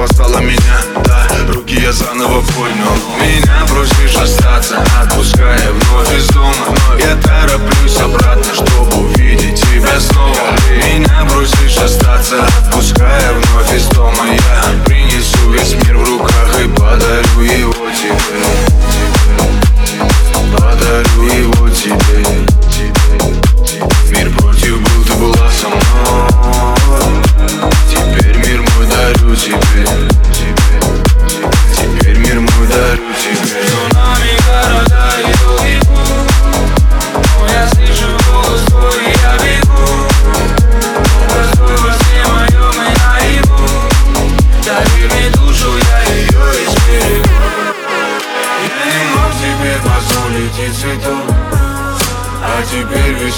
Твоя вера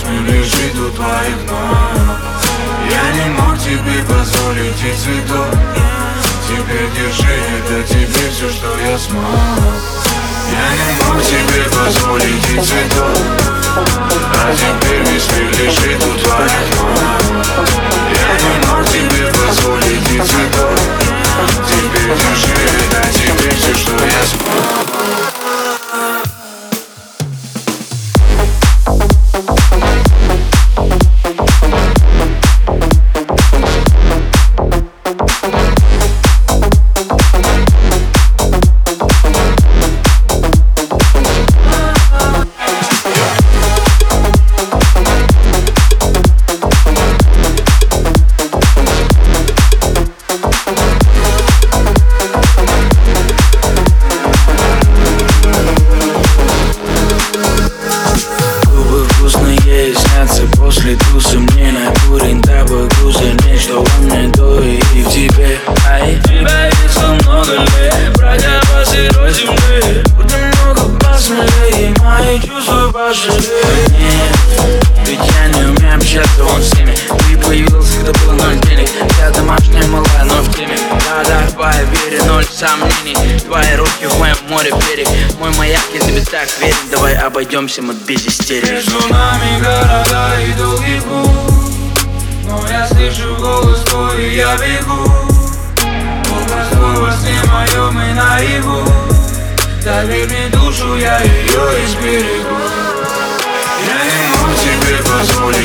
мир лежит у твоих ног. Я не мог тебе позволить и цветов Теперь держи, это тебе все, что я смог. Я не мог тебе позволить и цветов А теперь весь мир лежит у твоих ног пожалеют Нет, ведь я не умею общаться он с ними Ты появился, когда было ноль денег Я домашняя малая, но в теме Да-да, по вере, ноль сомнений Твои руки в моем море берег Мой маяк, я тебе так верен Давай обойдемся мы без истерик Между нами города и долгий путь Но я слышу голос твой и я бегу Образ твой во сне моем и наяву Доверь мне душу, я ее изберегу тебе